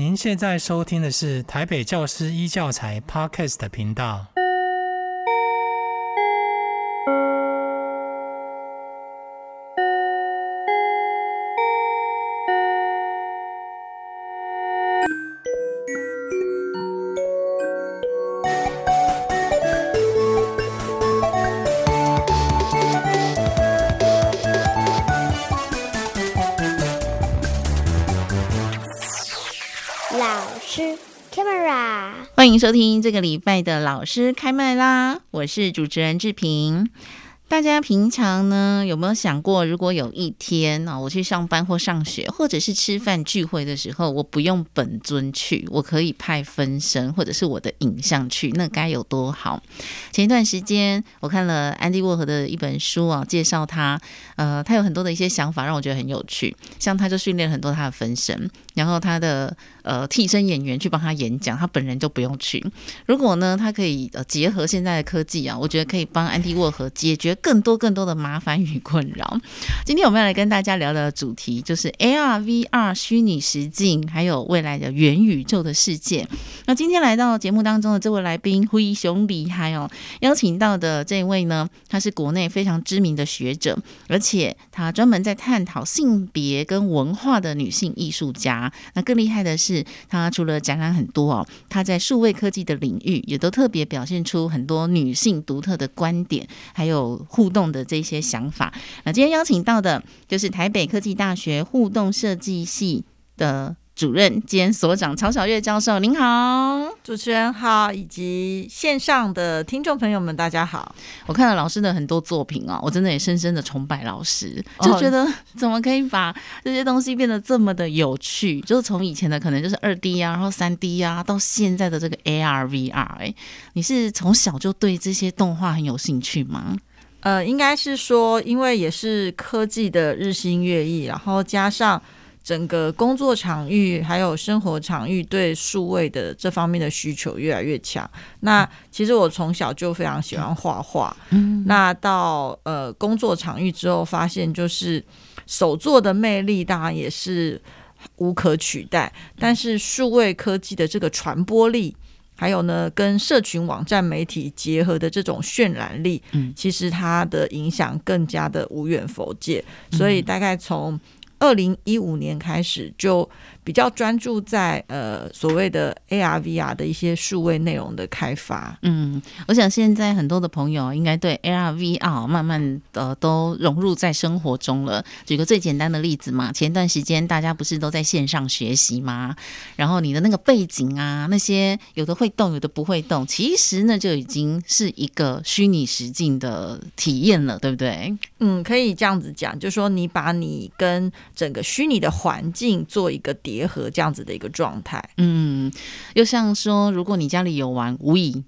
您现在收听的是台北教师一教材 Podcast 频道。收听这个礼拜的老师开麦啦！我是主持人志平。大家平常呢有没有想过，如果有一天啊，我去上班或上学，或者是吃饭聚会的时候，我不用本尊去，我可以派分身或者是我的影像去，那该有多好？前一段时间我看了安迪沃荷的一本书啊，介绍他，呃，他有很多的一些想法，让我觉得很有趣。像他就训练很多他的分身，然后他的呃替身演员去帮他演讲，他本人就不用去。如果呢，他可以呃结合现在的科技啊，我觉得可以帮安迪沃荷解决。更多更多的麻烦与困扰。今天我们要来跟大家聊的主题就是 AR、VR 虚拟实境，还有未来的元宇宙的世界。那今天来到节目当中的这位来宾，灰熊厉害哦！邀请到的这位呢，他是国内非常知名的学者，而且他专门在探讨性别跟文化的女性艺术家。那更厉害的是，是他除了展览很多哦，他在数位科技的领域也都特别表现出很多女性独特的观点，还有。互动的这些想法，那今天邀请到的就是台北科技大学互动设计系的主任兼所长曹小月教授。您好，主持人好，以及线上的听众朋友们，大家好。我看了老师的很多作品啊，我真的也深深的崇拜老师，就觉得 怎么可以把这些东西变得这么的有趣？就是从以前的可能就是二 D 啊，然后三 D 啊，到现在的这个 AR、VR，哎，你是从小就对这些动画很有兴趣吗？呃，应该是说，因为也是科技的日新月异，然后加上整个工作场域还有生活场域对数位的这方面的需求越来越强。那其实我从小就非常喜欢画画，嗯，那到呃工作场域之后，发现就是手作的魅力当然也是无可取代，但是数位科技的这个传播力。还有呢，跟社群网站媒体结合的这种渲染力，嗯，其实它的影响更加的无远弗届，所以大概从二零一五年开始就。比较专注在呃所谓的 AR VR 的一些数位内容的开发。嗯，我想现在很多的朋友应该对 AR VR 慢慢的都融入在生活中了。举个最简单的例子嘛，前段时间大家不是都在线上学习吗？然后你的那个背景啊，那些有的会动，有的不会动，其实呢就已经是一个虚拟实境的体验了，对不对？嗯，可以这样子讲，就是说你把你跟整个虚拟的环境做一个结合，这样子的一个状态。嗯，又像说，如果你家里有玩无疑。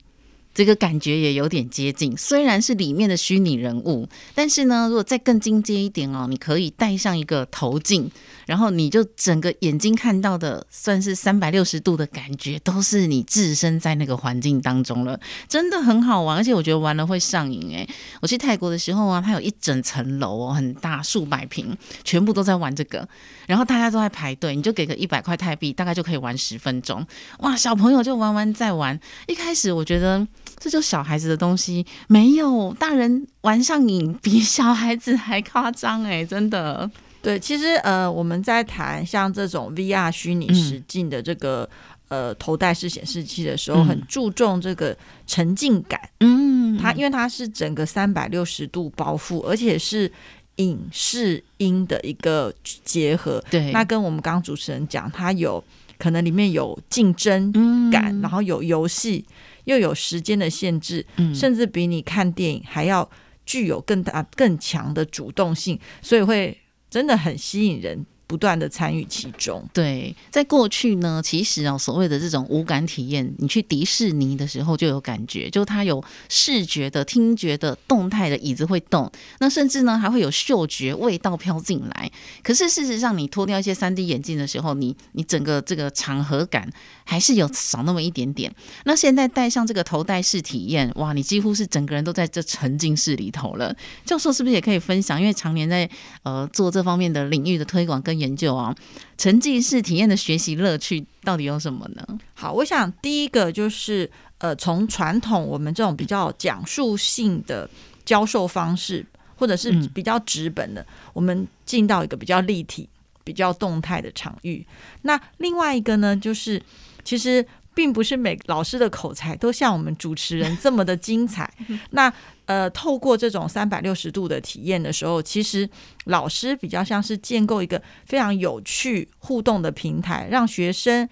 这个感觉也有点接近，虽然是里面的虚拟人物，但是呢，如果再更进阶一点哦，你可以戴上一个头镜，然后你就整个眼睛看到的算是三百六十度的感觉，都是你置身在那个环境当中了，真的很好玩，而且我觉得玩了会上瘾诶，我去泰国的时候啊，它有一整层楼哦，很大，数百平，全部都在玩这个，然后大家都在排队，你就给个一百块泰币，大概就可以玩十分钟，哇，小朋友就玩玩再玩，一开始我觉得。这就小孩子的东西，没有大人玩上瘾，比小孩子还夸张哎，真的。对，其实呃，我们在谈像这种 VR 虚拟实境的这个、嗯、呃头戴式显示器的时候，很注重这个沉浸感。嗯，它因为它是整个三百六十度包覆，而且是影视音的一个结合。对，那跟我们刚刚主持人讲，它有可能里面有竞争感，嗯、然后有游戏。又有时间的限制，甚至比你看电影还要具有更大、更强的主动性，所以会真的很吸引人。不断的参与其中。对，在过去呢，其实啊，所谓的这种无感体验，你去迪士尼的时候就有感觉，就它有视觉的、听觉的、动态的椅子会动，那甚至呢还会有嗅觉味道飘进来。可是事实上，你脱掉一些三 D 眼镜的时候，你你整个这个场合感还是有少那么一点点。那现在戴上这个头戴式体验，哇，你几乎是整个人都在这沉浸式里头了。教授是不是也可以分享？因为常年在呃做这方面的领域的推广跟研究啊，沉浸式体验的学习乐趣到底有什么呢？好，我想第一个就是呃，从传统我们这种比较讲述性的教授方式，或者是比较直本的，嗯、我们进到一个比较立体、比较动态的场域。那另外一个呢，就是其实。并不是每个老师的口才都像我们主持人这么的精彩。那呃，透过这种三百六十度的体验的时候，其实老师比较像是建构一个非常有趣互动的平台，让学生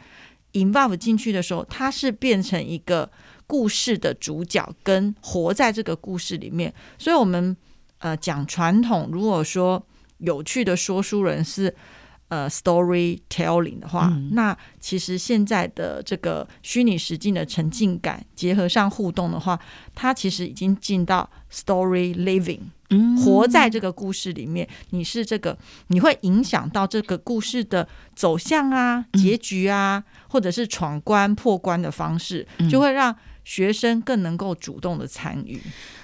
involve 进去的时候，他是变成一个故事的主角，跟活在这个故事里面。所以，我们呃讲传统，如果说有趣的说书人是。呃，storytelling 的话，嗯，那其实现在的这个虚拟实境的沉浸感结合上互动的话，它其实已经进到 story living，嗯，活在这个故事里面。你是这个，你会影响到这个故事的走向啊、结局啊，嗯，或者是闯关破关的方式，就会让学生更能够主动的参与。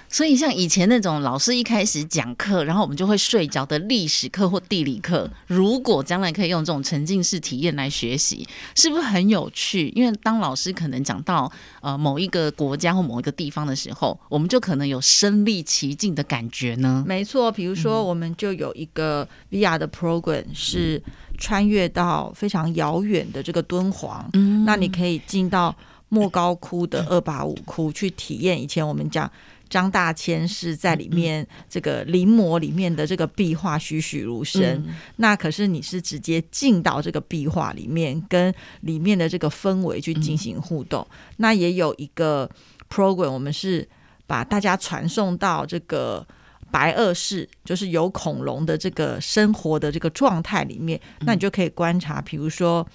所以，像以前那种老师一开始讲课，然后我们就会睡着的历史课或地理课，如果将来可以用这种沉浸式体验来学习，是不是很有趣？因为当老师可能讲到呃某一个国家或某一个地方的时候，我们就可能有身历其境的感觉呢。没错，比如说我们就有一个 VR 的 program 是穿越到非常遥远的这个敦煌，嗯，那你可以进到莫高窟的二八五窟去体验以前我们讲。张大千是在里面这个临摹里面的这个壁画栩栩如生，嗯，那可是你是直接进到这个壁画里面，跟里面的这个氛围去进行互动。嗯、那也有一个 program，我们是把大家传送到这个白垩世，就是有恐龙的这个生活的这个状态里面，那你就可以观察，比如说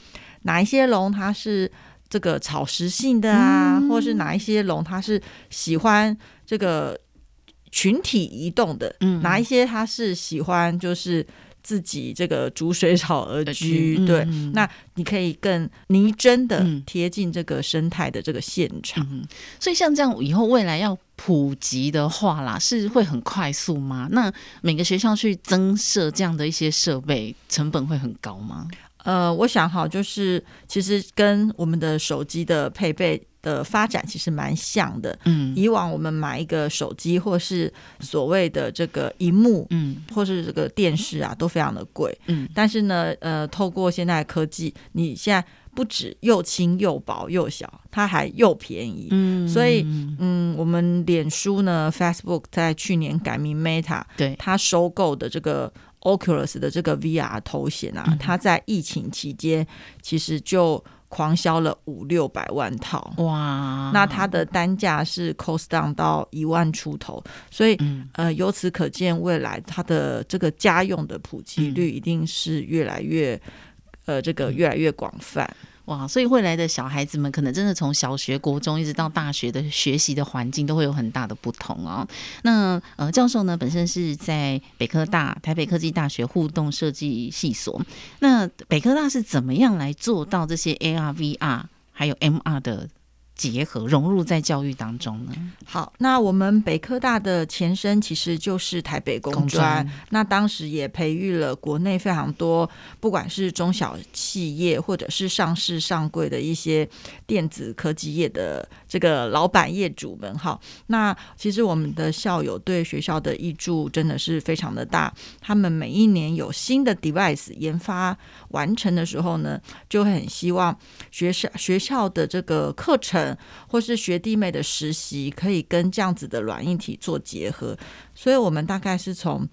哪一些龙它是。这个草食性的啊，或是哪一些龙，它是喜欢这个群体移动的，嗯，哪一些它是喜欢就是自己这个逐水草而居，嗯、对，那你可以更拟真的贴近这个生态的这个现场。嗯、所以像这样以后未来要普及的话啦，是会很快速吗？那每个学校去增设这样的一些设备，成本会很高吗？呃，我想哈，就是其实跟我们的手机的配备的发展其实蛮像的。嗯，以往我们买一个手机或是所谓的这个荧幕，嗯，或是这个电视啊，都非常的贵。嗯，但是呢，呃，透过现在的科技，你现在不止又轻又薄又小，它还又便宜。嗯，所以嗯，我们脸书呢，Facebook 在去年改名 Meta，对，它收购的这个。Oculus 的这个 VR 头衔啊，它在疫情期间其实就狂销了五六百万套。哇！那它的单价是 cost down 到一万出头，所以、嗯、呃，由此可见，未来它的这个家用的普及率一定是越来越、嗯、呃，这个越来越广泛。哇，所以未来的小孩子们可能真的从小学、国中一直到大学的学习的环境都会有很大的不同哦。那呃，教授呢，本身是在北科大台北科技大学互动设计系所。那北科大是怎么样来做到这些 AR、VR 还有 MR 的？结合融入在教育当中呢？好，那我们北科大的前身其实就是台北工专，那当时也培育了国内非常多，不管是中小企业或者是上市上柜的一些电子科技业的这个老板业主们。哈，那其实我们的校友对学校的益助真的是非常的大，他们每一年有新的 device 研发完成的时候呢，就会很希望学校学校的这个课程。或是学弟妹的实习，可以跟这样子的软硬体做结合，所以我们大概是从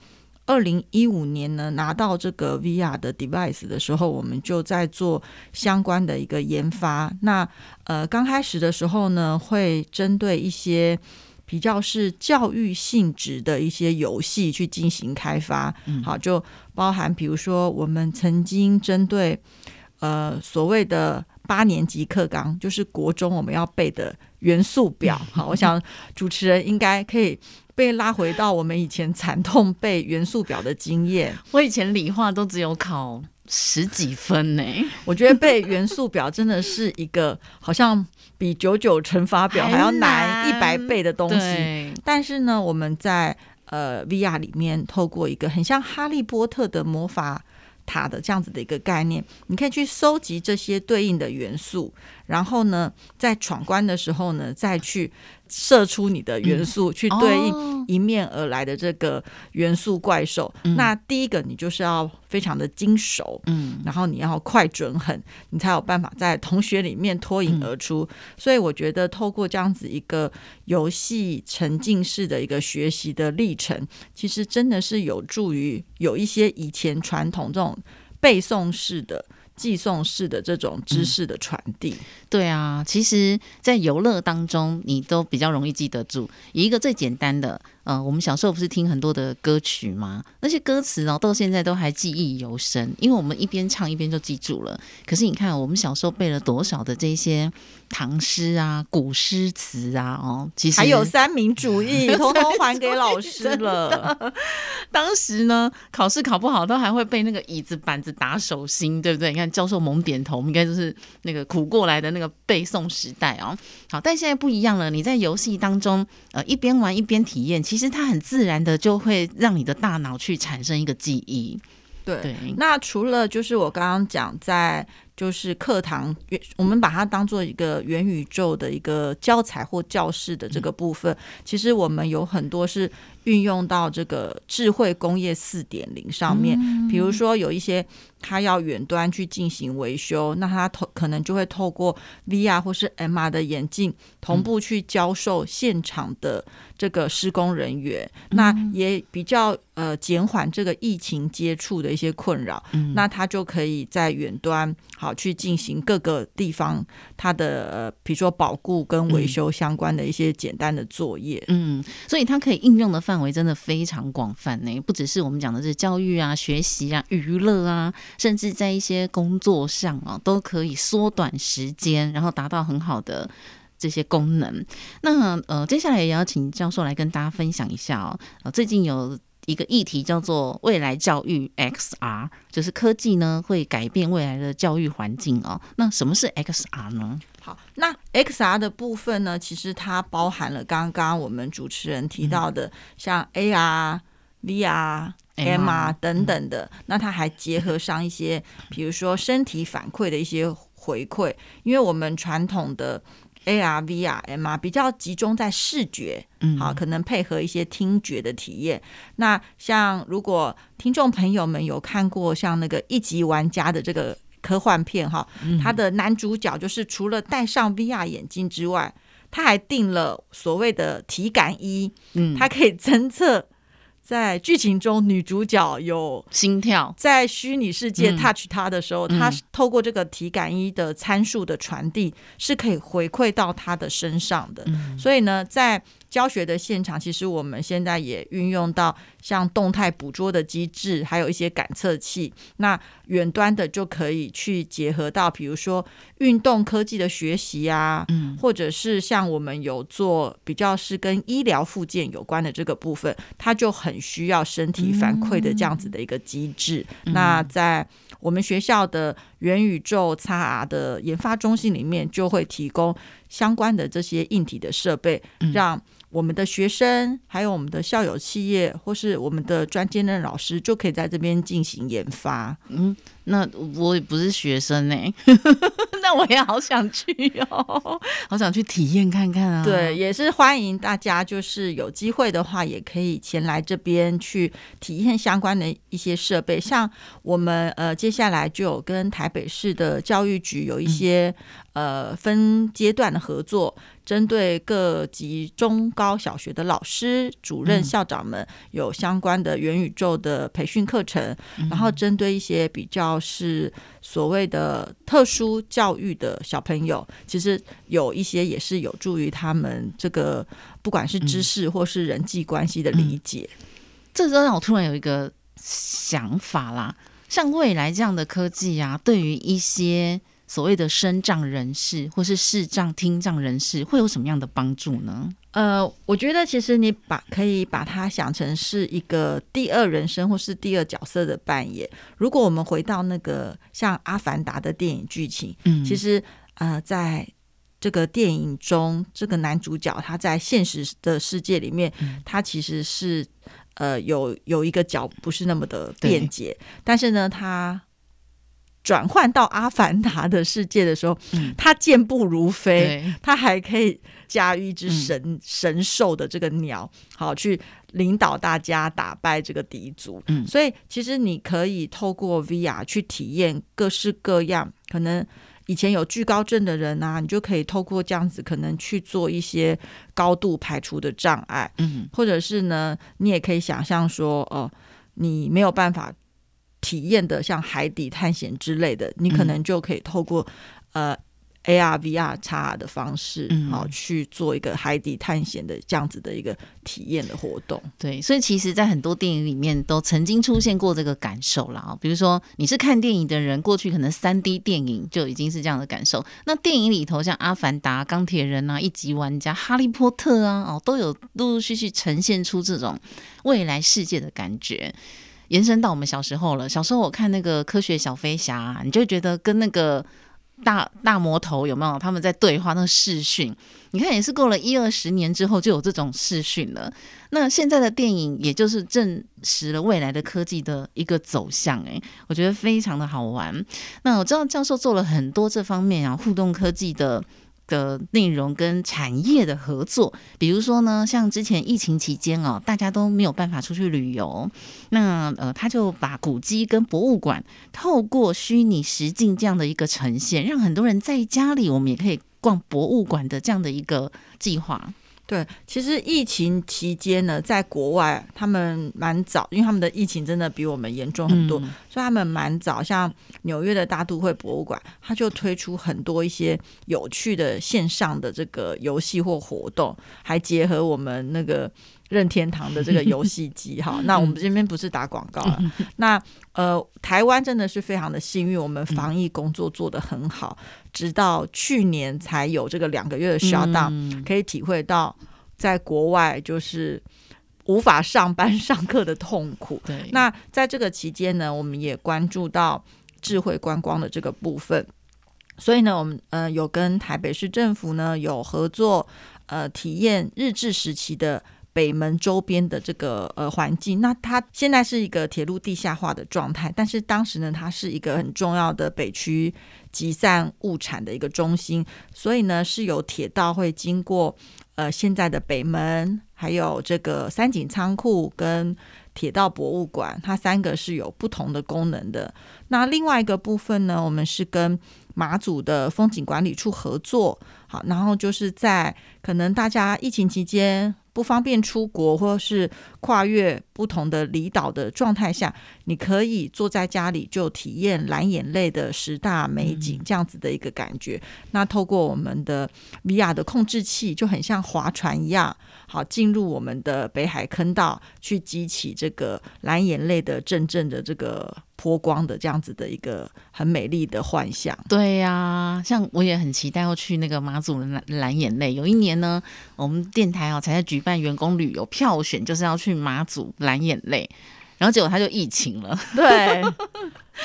二零一五年呢拿到这个 VR 的 device 的时候，我们就在做相关的一个研发。那呃，刚开始的时候呢，会针对一些比较是教育性质的一些游戏去进行开发。嗯、好，就包含比如说，我们曾经针对呃所谓的。八年级课纲就是国中我们要背的元素表，好，我想主持人应该可以被拉回到我们以前惨痛背元素表的经验。我以前理化都只有考十几分呢，我觉得背元素表真的是一个好像比九九乘法表还要难一百倍的东西。但是呢，我们在呃 VR 里面透过一个很像哈利波特的魔法。塔的这样子的一个概念，你可以去收集这些对应的元素，然后呢，在闯关的时候呢，再去。射出你的元素，去对应迎面而来的这个元素怪兽。嗯、那第一个，你就是要非常的精熟，嗯，然后你要快准狠，你才有办法在同学里面脱颖而出。嗯、所以我觉得，透过这样子一个游戏沉浸式的一个学习的历程，其实真的是有助于有一些以前传统这种背诵式的。寄送式的这种知识的传递，嗯，对啊，其实，在游乐当中，你都比较容易记得住。以一个最简单的。呃，我们小时候不是听很多的歌曲吗？那些歌词呢，到现在都还记忆犹深，因为我们一边唱一边就记住了。可是你看，我们小时候背了多少的这些唐诗啊、古诗词啊，哦，其 实还有三民主义，通通还给老师了。当时呢，考试考不好，都还会被那个椅子板子打手心，对不对？你看教授猛点头，我们应该就是那个苦过来的那个背诵时代哦。好，但现在不一样了，你在游戏当中，呃，一边玩一边体验，其实。其实它很自然的就会让你的大脑去产生一个记忆。对，对，那除了就是我刚刚讲在。就是课堂，我们把它当做一个元宇宙的一个教材或教室的这个部分。其实我们有很多是运用到这个智慧工业四点零上面，比如说有一些他要远端去进行维修，那他透可能就会透过 VR 或是 MR 的眼镜同步去教授现场的这个施工人员，那也比较呃减缓这个疫情接触的一些困扰。那他就可以在远端好。去进行各个地方他的呃，比如说保固跟维修相关的一些简单的作业，嗯，所以它可以应用的范围真的非常广泛呢，不只是我们讲的是教育啊、学习啊、娱乐啊，甚至在一些工作上啊，都可以缩短时间，然后达到很好的这些功能。那呃，接下来也要请教授来跟大家分享一下哦，呃，最近有。一个议题叫做未来教育 XR，就是科技呢会改变未来的教育环境哦。那什么是 XR 呢？好，那 XR 的部分呢，其实它包含了刚刚我们主持人提到的，像 AR、VR、MR 等等的。那它还结合上一些，比如说身体反馈的一些回馈，因为我们传统的。A R V R M R 比较集中在视觉，嗯，好，可能配合一些听觉的体验。那像如果听众朋友们有看过像那个一级玩家的这个科幻片哈，他的男主角就是除了戴上 V R 眼镜之外，他还订了所谓的体感衣，嗯，它可以侦测。在剧情中，女主角有心跳，在虚拟世界 touch 她的时候，她透过这个体感衣的参数的传递，是可以回馈到她的身上的。所以呢，在教学的现场，其实我们现在也运用到像动态捕捉的机制，还有一些感测器。那远端的就可以去结合到，比如说运动科技的学习啊，嗯，或者是像我们有做比较是跟医疗附件有关的这个部分，它就很需要身体反馈的这样子的一个机制。嗯、那在我们学校的元宇宙 XR 的研发中心里面，就会提供相关的这些硬体的设备，让。我们的学生，还有我们的校友企业，或是我们的专兼任老师，就可以在这边进行研发。嗯，那我也不是学生呢，那我也好想去哦，好想去体验看看啊。对，也是欢迎大家，就是有机会的话，也可以前来这边去体验相关的一些设备。像我们呃，接下来就有跟台北市的教育局有一些、嗯、呃分阶段的合作。针对各级中高小学的老师、主任、校长们有相关的元宇宙的培训课程，然后针对一些比较是所谓的特殊教育的小朋友，其实有一些也是有助于他们这个不管是知识或是人际关系的理解。这让我突然有一个想法啦，像未来这样的科技啊，对于一些。所谓的身障人士或是视障、听障人士会有什么样的帮助呢？呃，我觉得其实你把可以把它想成是一个第二人生或是第二角色的扮演。如果我们回到那个像《阿凡达》的电影剧情，嗯，其实呃，在这个电影中，这个男主角他在现实的世界里面，他其实是。呃有有一个脚不是那么的便捷，但是呢，他转换到阿凡达的世界的时候，嗯、他健步如飞，他还可以驾驭一只神、嗯、神兽的这个鸟，好去领导大家打败这个敌族。嗯，所以其实你可以透过 VR 去体验各式各样可能。以前有惧高症的人啊，你就可以透过这样子，可能去做一些高度排除的障碍，嗯，或者是呢，你也可以想象说，哦、呃，你没有办法体验的，像海底探险之类的，你可能就可以透过，呃。AR、VR、XR 的方式，好、嗯、去做一个海底探险的这样子的一个体验的活动。对，所以其实，在很多电影里面都曾经出现过这个感受了啊。比如说，你是看电影的人，过去可能三 D 电影就已经是这样的感受。那电影里头，像《阿凡达》、《钢铁人》啊、《一级玩家》、《哈利波特》啊，哦，都有陆陆续续呈现出这种未来世界的感觉，延伸到我们小时候了。小时候我看那个《科学小飞侠》，你就觉得跟那个。大大魔头有没有？他们在对话那个视讯，你看也是过了一二十年之后就有这种视讯了。那现在的电影也就是证实了未来的科技的一个走向，诶，我觉得非常的好玩。那我知道教授做了很多这方面啊互动科技的。的内容跟产业的合作，比如说呢，像之前疫情期间哦，大家都没有办法出去旅游，那呃，他就把古迹跟博物馆透过虚拟实境这样的一个呈现，让很多人在家里，我们也可以逛博物馆的这样的一个计划。对，其实疫情期间呢，在国外他们蛮早，因为他们的疫情真的比我们严重很多，嗯、所以他们蛮早。像纽约的大都会博物馆，他就推出很多一些有趣的线上的这个游戏或活动，还结合我们那个任天堂的这个游戏机。哈，那我们这边不是打广告了。那呃，台湾真的是非常的幸运，我们防疫工作做得很好，直到去年才有这个两个月的 shutdown，可以体会到。在国外就是无法上班 上课的痛苦。对，那在这个期间呢，我们也关注到智慧观光的这个部分，所以呢，我们呃有跟台北市政府呢有合作，呃，体验日治时期的北门周边的这个呃环境。那它现在是一个铁路地下化的状态，但是当时呢，它是一个很重要的北区集散物产的一个中心，所以呢，是有铁道会经过。呃，现在的北门，还有这个三井仓库跟铁道博物馆，它三个是有不同的功能的。那另外一个部分呢，我们是跟马祖的风景管理处合作，好，然后就是在可能大家疫情期间。不方便出国，或是跨越不同的离岛的状态下，你可以坐在家里就体验蓝眼泪的十大美景这样子的一个感觉。那透过我们的 VR 的控制器，就很像划船一样，好进入我们的北海坑道，去激起这个蓝眼泪的阵阵的这个。波光的这样子的一个很美丽的幻象，对呀、像我也很期待要去那个马祖蓝蓝眼泪。有一年呢，我们电台啊才在举办员工旅游票选，就是要去去马祖蓝眼泪，然后结果他就疫情了。对，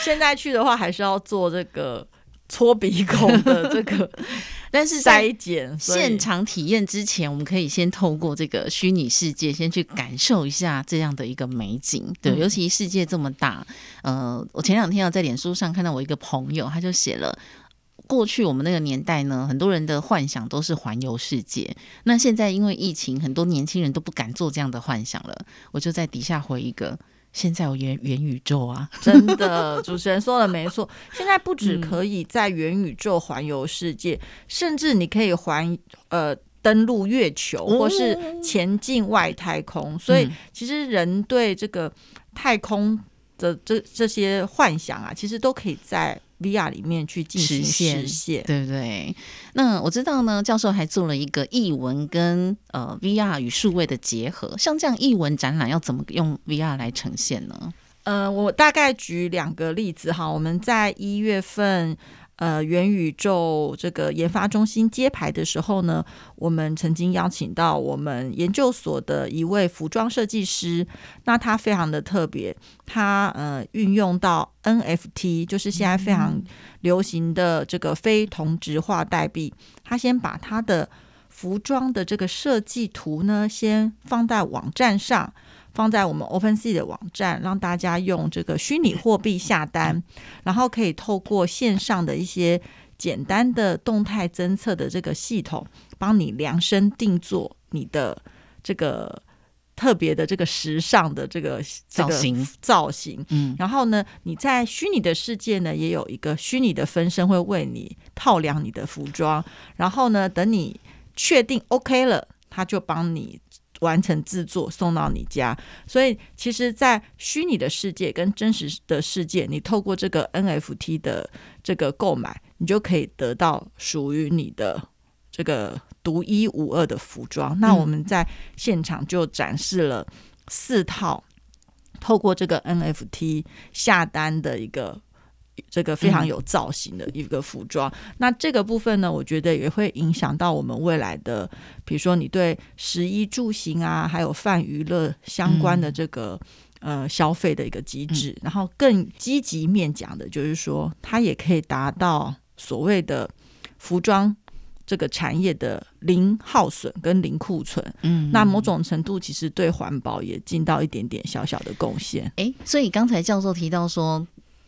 现在去的话还是要做这个。搓鼻孔的这个，但是在现场体验之前，我们可以先透过这个虚拟世界，先去感受一下这样的一个美景。对，尤其世界这么大，呃，我前两天要在脸书上看到我一个朋友，他就写了，过去我们那个年代呢，很多人的幻想都是环游世界。那现在因为疫情，很多年轻人都不敢做这样的幻想了。我就在底下回一个。现在有元元宇宙啊，真的，主持人说的没错。现在不止可以在元宇宙环游世界，嗯、甚至你可以环呃登陆月球，或是前进外太空。嗯、所以，其实人对这个太空的这这些幻想啊，其实都可以在。VR 里面去进行实现，实现对不对？那我知道呢，教授还做了一个译文跟呃 VR 与数位的结合，像这样译文展览要怎么用 VR 来呈现呢？呃，我大概举两个例子哈，我们在一月份。呃，元宇宙这个研发中心揭牌的时候呢，我们曾经邀请到我们研究所的一位服装设计师，那他非常的特别，他呃运用到 NFT，就是现在非常流行的这个非同质化代币，他先把他的服装的这个设计图呢，先放在网站上。放在我们 OpenSea 的网站，让大家用这个虚拟货币下单，然后可以透过线上的一些简单的动态侦测的这个系统，帮你量身定做你的这个。特别的这个时尚的这个造型造型，嗯，然后呢，你在虚拟的世界呢，也有一个虚拟的分身会为你套量你的服装，然后呢，等你确定 OK 了，他就帮你完成制作送到你家。所以，其实，在虚拟的世界跟真实的世界，你透过这个 NFT 的这个购买，你就可以得到属于你的这个。独一无二的服装，那我们在现场就展示了四套，透过这个 NFT 下单的一个这个非常有造型的一个服装。嗯、那这个部分呢，我觉得也会影响到我们未来的，比如说你对食衣住行啊，还有泛娱乐相关的这个、嗯、呃消费的一个机制。然后更积极面讲的就是说，它也可以达到所谓的服装。这个产业的零耗损跟零库存，嗯，那某种程度其实对环保也尽到一点点小小的贡献。诶，所以刚才教授提到说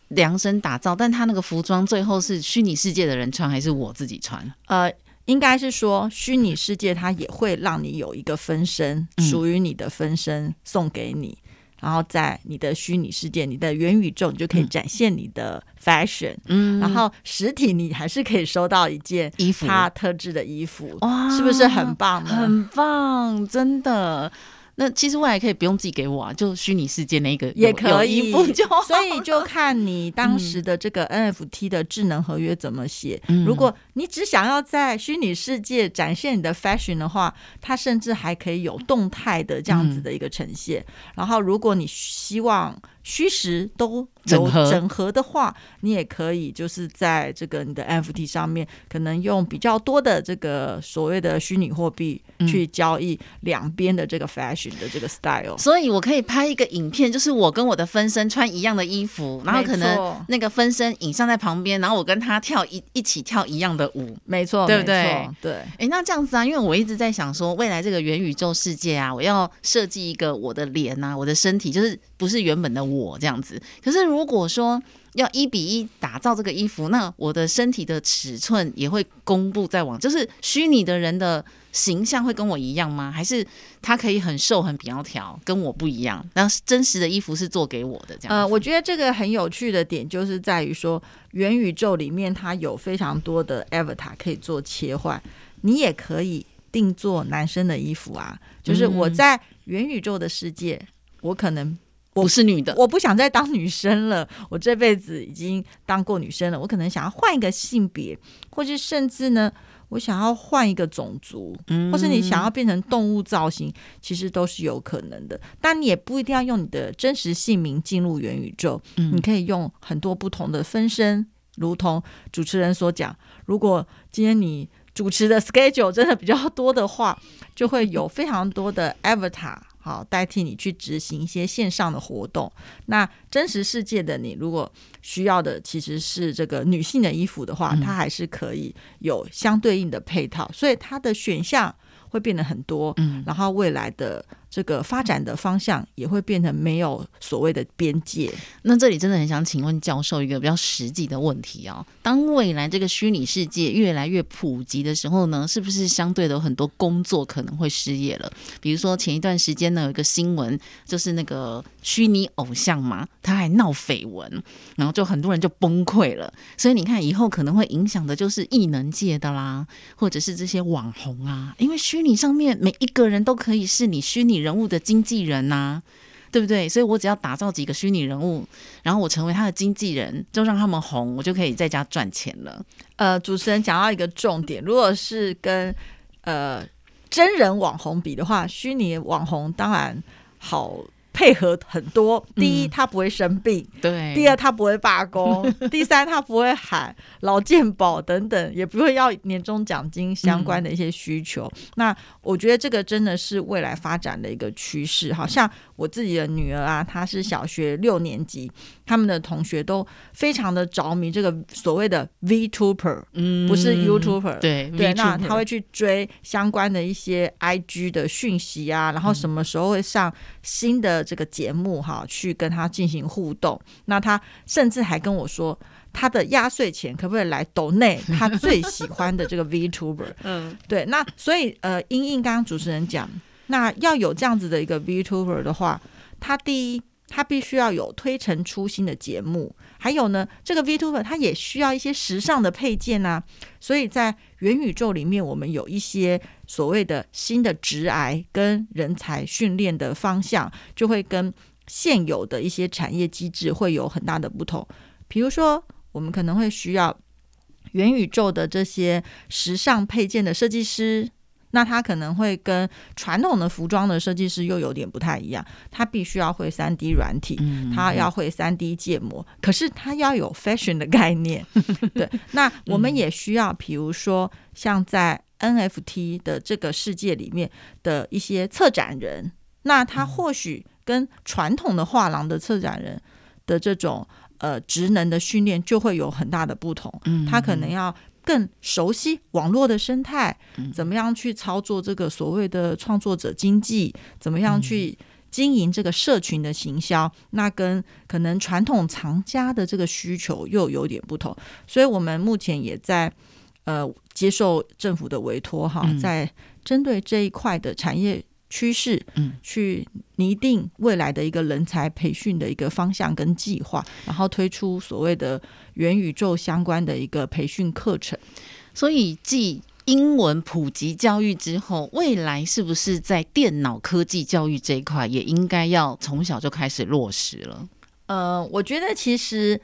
量身打造，但他那个服装最后是虚拟世界的人穿还是我自己穿？呃，应该是说虚拟世界它也会让你有一个分身，嗯、属于你的分身送给你。然后在你的虚拟世界、你的元宇宙，你就可以展现你的 fashion。嗯，然后实体你还是可以收到一件衣服，它特制的衣服。哇，是不是很棒？很棒，真的。那其实未来可以不用寄给我啊，就虚拟世界那个也可以，就所以就看你当时的这个 NFT 的智能合约怎么写。嗯、如果你只想要在虚拟世界展现你的 fashion 的话，它甚至还可以有动态的这样子的一个呈现。嗯、然后，如果你希望虚实都有整合的话，你也可以就是在这个你的 NFT 上面，可能用比较多的这个所谓的虚拟货币去交易两边的这个 fashion 的这个 style。所以我可以拍一个影片，就是我跟我的分身穿一样的衣服，然后可能那个分身影像在旁边，然后我跟他跳一一起跳一样的舞，没错，对不对？对。哎，那这样子啊，因为我一直在想说，未来这个元宇宙世界啊，我要设计一个我的脸啊，我的身体，就是不是原本的我这样子。可是如果说要一比一打造这个衣服，那我的身体的尺寸也会公布在网，就是虚拟的人的形象会跟我一样吗？还是他可以很瘦很苗条，跟我不一样？然后真实的衣服是做给我的这样？呃，我觉得这个很有趣的点就是在于说，元宇宙里面它有非常多的 avatar 可以做切换，你也可以定做男生的衣服啊。就是我在元宇宙的世界，我可能。我不是女的，我不想再当女生了。我这辈子已经当过女生了，我可能想要换一个性别，或是甚至呢，我想要换一个种族，嗯，或是你想要变成动物造型，其实都是有可能的。但你也不一定要用你的真实姓名进入元宇宙，嗯，你可以用很多不同的分身，如同主持人所讲，如果今天你主持的 schedule 真的比较多的话，就会有非常多的 avatar。好，代替你去执行一些线上的活动。那真实世界的你，如果需要的其实是这个女性的衣服的话，嗯、它还是可以有相对应的配套，所以它的选项会变得很多。嗯，然后未来的。这个发展的方向也会变成没有所谓的边界。那这里真的很想请问教授一个比较实际的问题、哦：当未来这个虚拟世界越来越普及的时候呢，是不是相对的很多工作可能会失业了？比如说前一段时间呢，有一个新闻，就是那个虚拟偶像嘛，他还闹绯闻，然后就很多人就崩溃了。所以你看，以后可能会影响的就是艺能界的啦，或者是这些网红啊，因为虚拟上面每一个人都可以是你虚拟人物的经纪人呐、对不对？所以我只要打造几个虚拟人物，然后我成为他的经纪人，就让他们红，我就可以在家赚钱了。呃，主持人讲到一个重点，如果是跟呃真人网红比的话，虚拟网红当然好配合很多。第一，他不会生病；对，第二，他不会罢工；第三，他不会喊劳健保等等，也不会要年终奖金相关的一些需求。那我觉得这个真的是未来发展的一个趋势。好像我自己的女儿啊，她是小学六年级，他们的同学都非常的着迷这个所谓的 VTuber，嗯，不是 YouTuber，对对，那他会去追相关的一些 IG 的讯息啊，然后什么时候会上新的这个节目哈，去跟他进行互动。那他甚至还跟我说，他的压岁钱可不可以来抖内他最喜欢的这个 VTuber？嗯，对。那所以呃，英英刚刚主持人讲，那要有这样子的一个 VTuber 的话，他第一。他必须要有推陈出新的节目，还有呢，这个 VTuber 它也需要一些时尚的配件啊。所以在元宇宙里面，我们有一些所谓的新的职涯跟人才训练的方向，就会跟现有的一些产业机制会有很大的不同。比如说，我们可能会需要元宇宙的这些时尚配件的设计师。那他可能会跟传统的服装的设计师又有点不太一样，他必须要会三 D 软体，他要会三 D 建模，可是他要有 fashion 的概念。对，那我们也需要，比如说像在 NFT 的这个世界里面的一些策展人，那他或许跟传统的画廊的策展人的这种呃职能的训练就会有很大的不同，他可能要。更熟悉网络的生态，怎么样去操作这个所谓的创作者经济？怎么样去经营这个社群的行销？那跟可能传统藏家的这个需求又有点不同。所以，我们目前也在呃接受政府的委托哈，在针对这一块的产业。趋势，嗯，去拟定未来的一个人才培训的一个方向跟计划，然后推出所谓的元宇宙相关的一个培训课程。所以，继英文普及教育之后，未来是不是在电脑科技教育这一块也应该要从小就开始落实了？呃，我觉得其实。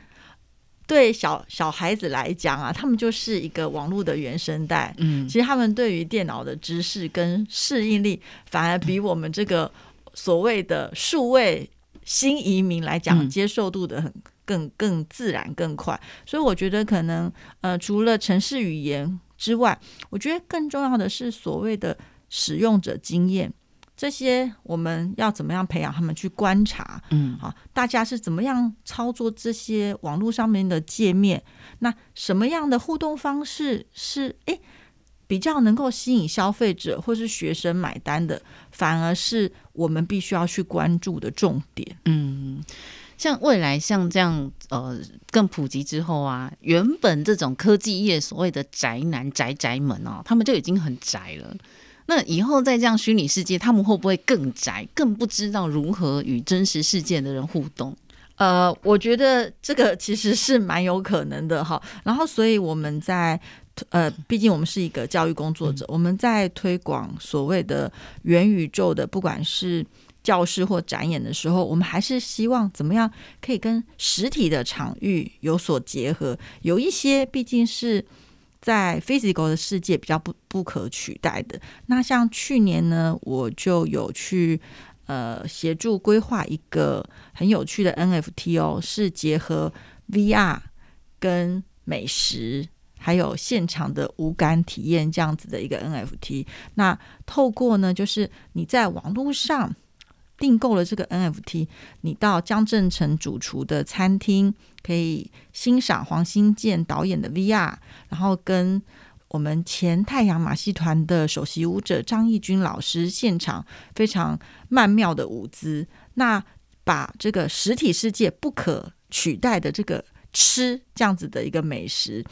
对小小孩子来讲啊，他们就是一个网络的原生代。嗯，其实他们对于电脑的知识跟适应力，反而比我们这个所谓的数位新移民来讲，接受度的很更更自然更快。所以我觉得可能呃，除了城市语言之外，我觉得更重要的是所谓的使用者经验。这些我们要怎么样培养他们去观察？嗯，好，大家是怎么样操作这些网络上面的界面？那什么样的互动方式是诶比较能够吸引消费者或是学生买单的？反而是我们必须要去关注的重点。嗯，像未来像这样呃更普及之后啊，原本这种科技业所谓的宅男宅宅们哦，他们就已经很宅了。那以后在这样虚拟世界，他们会不会更宅，更不知道如何与真实世界的人互动？呃，我觉得这个其实是蛮有可能的哈。然后，所以我们在呃，毕竟我们是一个教育工作者，我们在推广所谓的元宇宙的，不管是教室或展演的时候，我们还是希望怎么样可以跟实体的场域有所结合。有一些毕竟是。在 physical 的世界比较不不可取代的。那像去年呢，我就有去呃协助规划一个很有趣的 NFT 哦，是结合 VR 跟美食还有现场的五感体验这样子的一个 NFT。那透过呢，就是你在网络上。订购了这个 NFT，你到江正成主厨的餐厅，可以欣赏黄新建导演的 VR，然后跟我们前太阳马戏团的首席舞者张义军老师现场非常曼妙的舞姿。那把这个实体世界不可取代的这个吃这样子的一个美食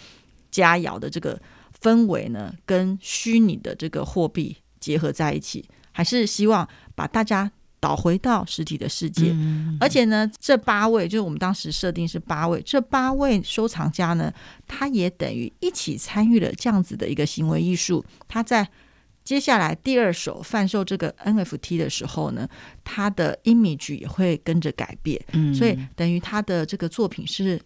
佳肴的这个氛围呢，跟虚拟的这个货币结合在一起，还是希望把大家。导回到实体的世界，而且呢，这八位就是我们当时设定是八位，这八位收藏家呢，他也等于一起参与了这样子的一个行为艺术。他在接下来第二手贩售这个 NFT 的时候呢，他的 image 也会跟着改变，所以等于他的这个作品是。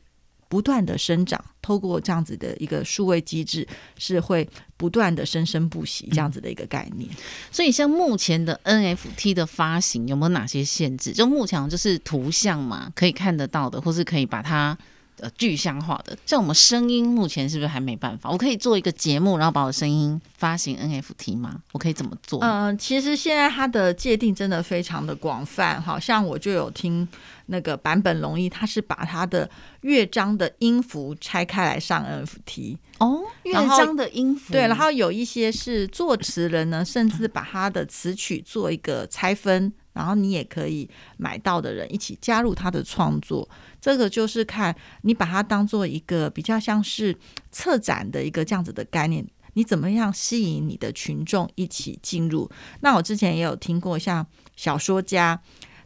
不断的生长，透过这样子的一个数位机制，是会不断的生生不息这样子的一个概念。所以，像目前的 NFT 的发行有没有哪些限制？就目前就是图像嘛，可以看得到的，或是可以把它。呃，具象化的，像我们声音目前是不是还没办法？我可以做一个节目，然后把我的声音发行 NFT 吗？我可以怎么做？嗯、呃，其实现在它的界定真的非常的广泛，好像我就有听那个版本龙一，他是把他的乐章的音符拆开来上 NFT 哦，乐章的音符对，然后有一些是作词人呢，甚至把他的词曲做一个拆分。然后你也可以买到的人一起加入他的创作，这个就是看你把它当做一个比较像是策展的一个这样子的概念，你怎么样吸引你的群众一起进入？那我之前也有听过，像小说家，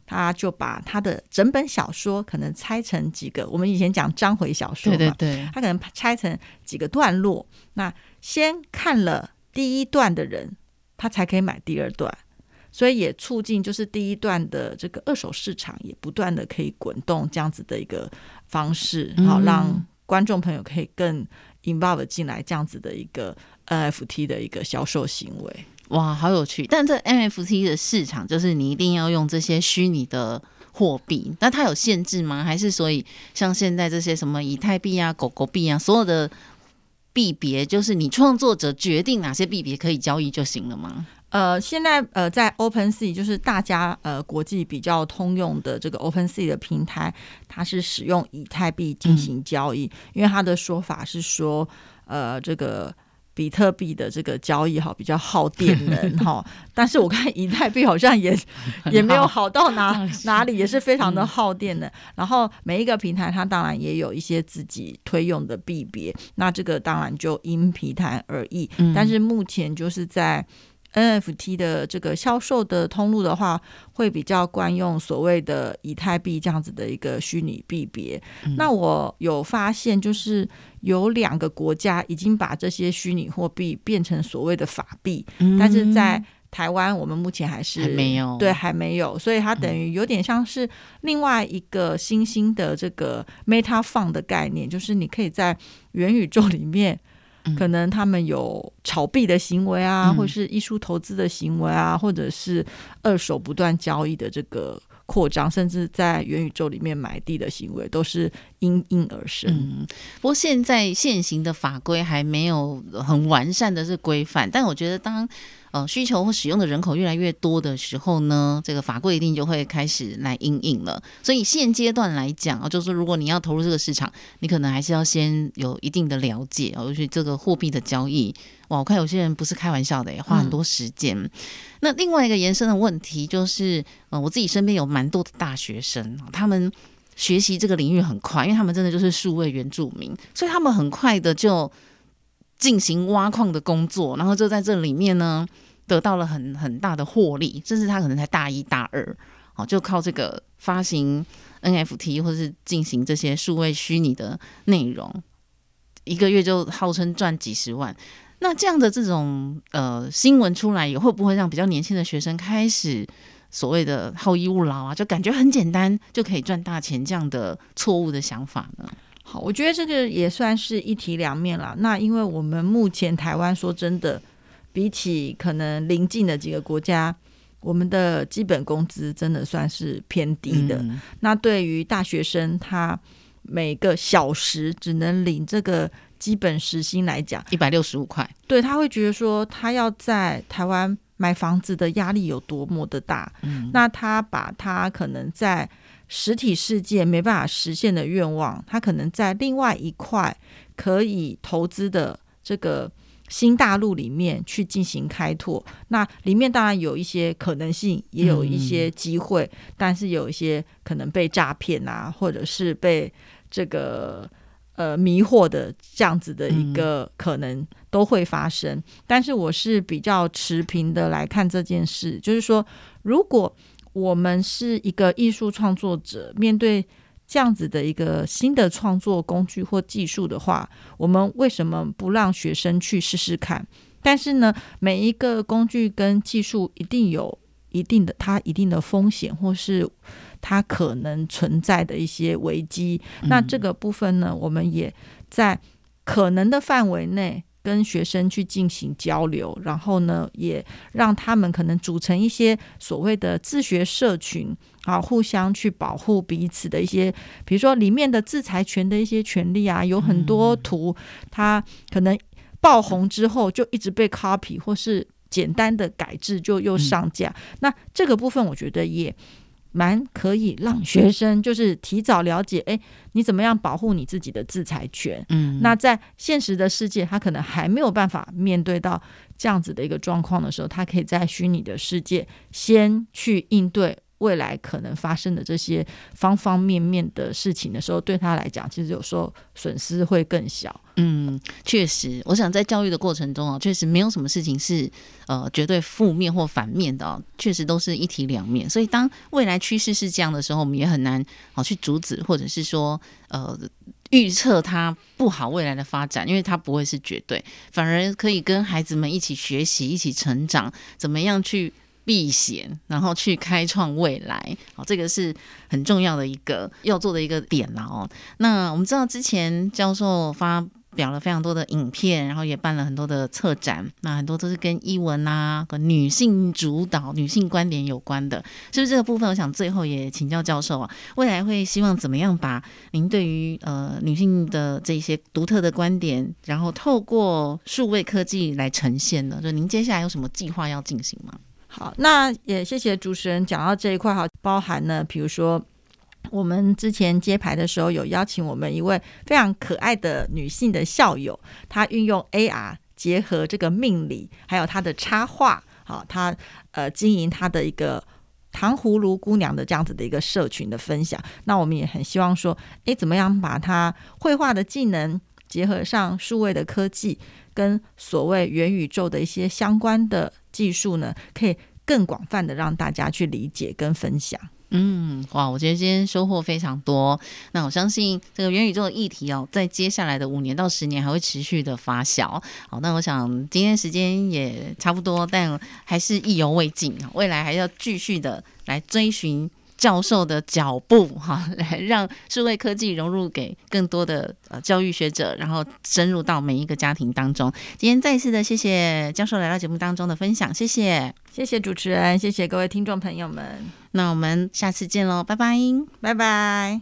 他就把他的整本小说可能拆成几个，我们以前讲章回小说嘛，对对对，他可能拆成几个段落，那先看了第一段的人，他才可以买第二段。所以也促进，就是第一段的这个二手市场也不断的可以滚动，这样子的一个方式，好让观众朋友可以更 involve 进来，这样子的一个 NFT 的一个销售行为。哇，好有趣！但这 NFT 的市场，就是你一定要用这些虚拟的货币，那它有限制吗？还是所以像现在这些什么以太币啊、狗狗币啊，所有的币别，就是你创作者决定哪些币别可以交易就行了吗？呃，现在呃，在 OpenSea 就是大家呃国际比较通用的这个 OpenSea 的平台，它是使用以太币进行交易，嗯、因为它的说法是说，呃，这个比特币的这个交易哈比较耗电能哈，但是我看以太币好像也也没有好到哪 哪里，也是非常的耗电的。然后每一个平台它当然也有一些自己推用的币别，那这个当然就因平台而异，但是目前就是在。NFT 的这个销售的通路的话，会比较惯用所谓的以太币这样子的一个虚拟币别。嗯、那我有发现，就是有两个国家已经把这些虚拟货币变成所谓的法币，嗯、但是在台湾我们目前还是还没有，对，还没有。所以它等于有点像是另外一个新兴的这个 Meta Fund 的概念，就是你可以在元宇宙里面。可能他们有炒币的行为啊，或是艺术投资的行为啊，或者是二手不断交易的这个扩张，甚至在元宇宙里面买地的行为，都是应运而生。嗯，不过现在现行的法规还没有很完善的这规范，但我觉得当。呃，需求或使用的人口越来越多的时候呢，这个法规一定就会开始来应应了。所以现阶段来讲啊，就是说如果你要投入这个市场，你可能还是要先有一定的了解，尤其这个货币的交易。哇，我看有些人不是开玩笑的，花很多时间。嗯、那另外一个延伸的问题就是，呃，我自己身边有蛮多的大学生，他们学习这个领域很快，因为他们真的就是数位原住民，所以他们很快的就。进行挖矿的工作，然后就在这里面呢，得到了很很大的获利。甚至他可能才大一、大二，哦，就靠这个发行 NFT 或是进行这些数位虚拟的内容，一个月就号称赚几十万。那这样的这种呃新闻出来，也会不会让比较年轻的学生开始所谓的好逸恶劳啊？就感觉很简单就可以赚大钱这样的错误的想法呢？好，我觉得这个也算是一体两面了。那因为我们目前台湾说真的，比起可能邻近的几个国家，我们的基本工资真的算是偏低的。嗯、那对于大学生，他每个小时只能领这个基本时薪来讲，一百六十五块，对，他会觉得说，他要在台湾买房子的压力有多么的大。嗯、那他把他可能在实体世界没办法实现的愿望，他可能在另外一块可以投资的这个新大陆里面去进行开拓。那里面当然有一些可能性，也有一些机会，嗯、但是有一些可能被诈骗啊，或者是被这个呃迷惑的这样子的一个可能都会发生。嗯、但是我是比较持平的来看这件事，就是说如果。我们是一个艺术创作者，面对这样子的一个新的创作工具或技术的话，我们为什么不让学生去试试看？但是呢，每一个工具跟技术一定有一定的它一定的风险，或是它可能存在的一些危机。那这个部分呢，我们也在可能的范围内。跟学生去进行交流，然后呢，也让他们可能组成一些所谓的自学社群啊，互相去保护彼此的一些，比如说里面的制裁权的一些权利啊，有很多图，它可能爆红之后就一直被 copy，或是简单的改制就又上架。那这个部分我觉得也。蛮可以让学生就是提早了解，哎，你怎么样保护你自己的制裁权？嗯，那在现实的世界，他可能还没有办法面对到这样子的一个状况的时候，他可以在虚拟的世界先去应对。未来可能发生的这些方方面面的事情的时候，对他来讲，其实有时候损失会更小。嗯，确实，我想在教育的过程中啊，确实没有什么事情是呃绝对负面或反面的，确实都是一体两面。所以当未来趋势是这样的时候，我们也很难好去阻止，或者是说呃预测它不好未来的发展，因为它不会是绝对，反而可以跟孩子们一起学习，一起成长，怎么样去。避险，然后去开创未来，好，这个是很重要的一个要做的一个点了哦。那我们知道之前教授发表了非常多的影片，然后也办了很多的策展，那很多都是跟艺文啊、跟女性主导、女性观点有关的，是不是这个部分？我想最后也请教教授啊，未来会希望怎么样把您对于呃女性的这些独特的观点，然后透过数位科技来呈现呢？就您接下来有什么计划要进行吗？好，那也谢谢主持人讲到这一块哈，包含呢，比如说我们之前揭牌的时候，有邀请我们一位非常可爱的女性的校友，她运用 AR 结合这个命理，还有她的插画，好，她呃经营她的一个糖葫芦姑娘的这样子的一个社群的分享。那我们也很希望说，诶，怎么样把她绘画的技能结合上数位的科技，跟所谓元宇宙的一些相关的。技术呢，可以更广泛的让大家去理解跟分享。嗯，哇，我觉得今天收获非常多。那我相信这个元宇宙的议题哦，在接下来的五年到十年还会持续的发酵。好，那我想今天时间也差不多，但还是意犹未尽，未来还要继续的来追寻。教授的脚步，哈，来让数位科技融入给更多的呃教育学者，然后深入到每一个家庭当中。今天再一次的谢谢教授来到节目当中的分享，谢谢，谢谢主持人，谢谢各位听众朋友们。那我们下次见喽，拜拜，拜拜。